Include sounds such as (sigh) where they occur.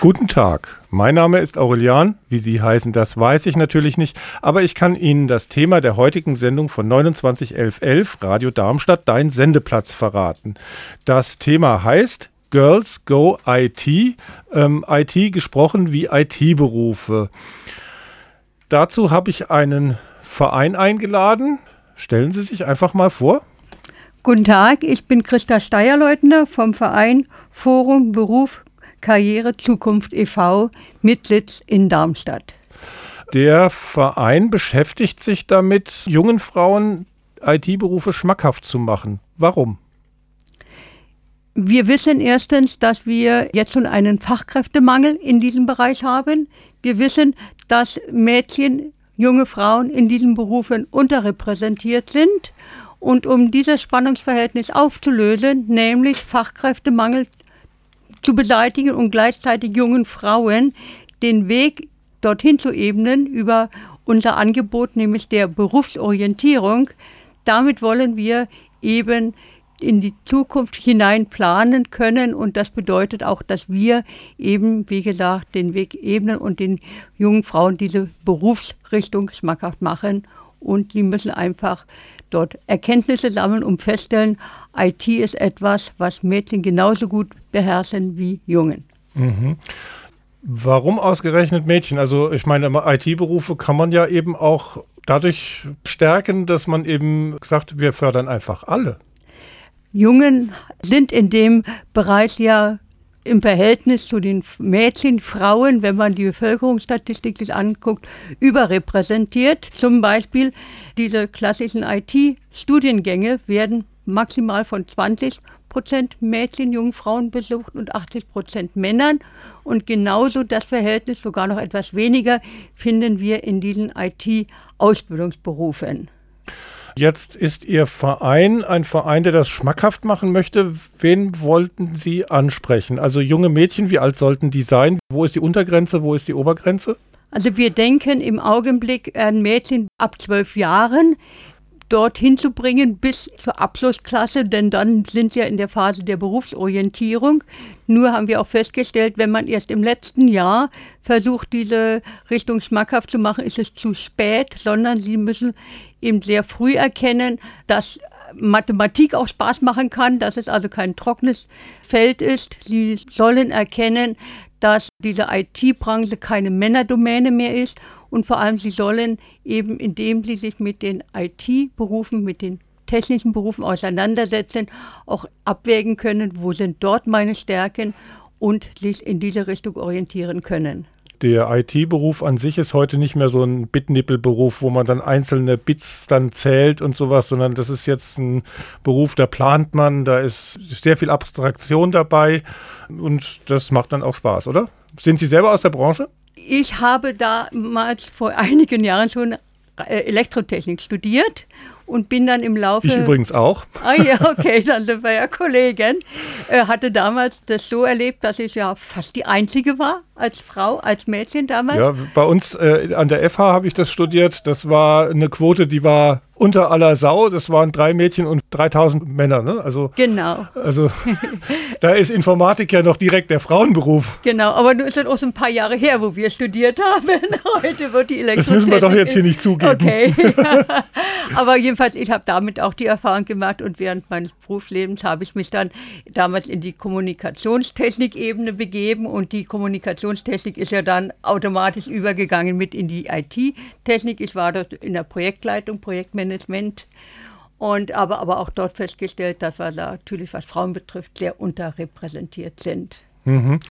Guten Tag, mein Name ist Aurelian. Wie Sie heißen, das weiß ich natürlich nicht, aber ich kann Ihnen das Thema der heutigen Sendung von 291111 Radio Darmstadt, dein Sendeplatz, verraten. Das Thema heißt Girls Go IT, ähm, IT gesprochen wie IT-Berufe. Dazu habe ich einen Verein eingeladen. Stellen Sie sich einfach mal vor. Guten Tag, ich bin Christa Steierleutner vom Verein Forum Beruf Karriere Zukunft e.V. mit Sitz in Darmstadt. Der Verein beschäftigt sich damit, jungen Frauen IT-Berufe schmackhaft zu machen. Warum? Wir wissen erstens, dass wir jetzt schon einen Fachkräftemangel in diesem Bereich haben. Wir wissen, dass Mädchen, junge Frauen in diesen Berufen unterrepräsentiert sind. Und um dieses Spannungsverhältnis aufzulösen, nämlich Fachkräftemangel zu beseitigen und gleichzeitig jungen Frauen den Weg dorthin zu ebnen über unser Angebot, nämlich der Berufsorientierung. Damit wollen wir eben in die Zukunft hinein planen können und das bedeutet auch, dass wir eben, wie gesagt, den Weg ebnen und den jungen Frauen diese Berufsrichtung schmackhaft machen und sie müssen einfach dort Erkenntnisse sammeln, um feststellen, IT ist etwas, was Mädchen genauso gut beherrschen wie Jungen. Mhm. Warum ausgerechnet Mädchen? Also ich meine, IT-Berufe kann man ja eben auch dadurch stärken, dass man eben sagt, wir fördern einfach alle. Jungen sind in dem Bereich ja im Verhältnis zu den Mädchen, Frauen, wenn man die Bevölkerungsstatistik sich anguckt, überrepräsentiert. Zum Beispiel diese klassischen IT-Studiengänge werden maximal von 20 Prozent Mädchen, jungen Frauen besucht und 80 Prozent Männern. Und genauso das Verhältnis, sogar noch etwas weniger, finden wir in diesen IT-Ausbildungsberufen. Jetzt ist Ihr Verein ein Verein, der das schmackhaft machen möchte. Wen wollten Sie ansprechen? Also junge Mädchen, wie alt sollten die sein? Wo ist die Untergrenze, wo ist die Obergrenze? Also wir denken im Augenblick an Mädchen ab zwölf Jahren dorthin zu bringen bis zur Abschlussklasse, denn dann sind sie ja in der Phase der Berufsorientierung. Nur haben wir auch festgestellt, wenn man erst im letzten Jahr versucht, diese Richtung schmackhaft zu machen, ist es zu spät, sondern sie müssen eben sehr früh erkennen, dass Mathematik auch Spaß machen kann, dass es also kein trockenes Feld ist. Sie sollen erkennen, dass diese IT-Branche keine Männerdomäne mehr ist und vor allem sie sollen eben, indem sie sich mit den IT-Berufen, mit den technischen Berufen auseinandersetzen, auch abwägen können, wo sind dort meine Stärken und sich in diese Richtung orientieren können der IT-Beruf an sich ist heute nicht mehr so ein Bitnippel-Beruf, wo man dann einzelne Bits dann zählt und sowas, sondern das ist jetzt ein Beruf, da plant man, da ist sehr viel Abstraktion dabei und das macht dann auch Spaß, oder? Sind Sie selber aus der Branche? Ich habe damals vor einigen Jahren schon äh, Elektrotechnik studiert und bin dann im Laufe. Ich übrigens auch. Ah ja, okay, dann sind wir ja Kollegen. Äh, hatte damals das so erlebt, dass ich ja fast die Einzige war als Frau, als Mädchen damals. Ja, bei uns äh, an der FH habe ich das studiert. Das war eine Quote, die war unter aller Sau. Das waren drei Mädchen und 3000 Männer. Ne? Also, genau. Also (laughs) da ist Informatik ja noch direkt der Frauenberuf. Genau, aber nur ist das auch so ein paar Jahre her, wo wir studiert haben. (laughs) Heute wird die Elektrotechnik. Das müssen wir doch jetzt hier nicht zugeben. Okay. (laughs) aber jedenfalls, ich habe damit auch die Erfahrung gemacht und während meines Berufslebens habe ich mich dann damals in die Kommunikationstechnik-Ebene begeben und die Kommunikationstechnik ist ja dann automatisch übergegangen mit in die IT-Technik. Ich war dort in der Projektleitung, Projektmanagement Management. Und aber, aber auch dort festgestellt, dass wir da natürlich, was Frauen betrifft, sehr unterrepräsentiert sind. Mhm.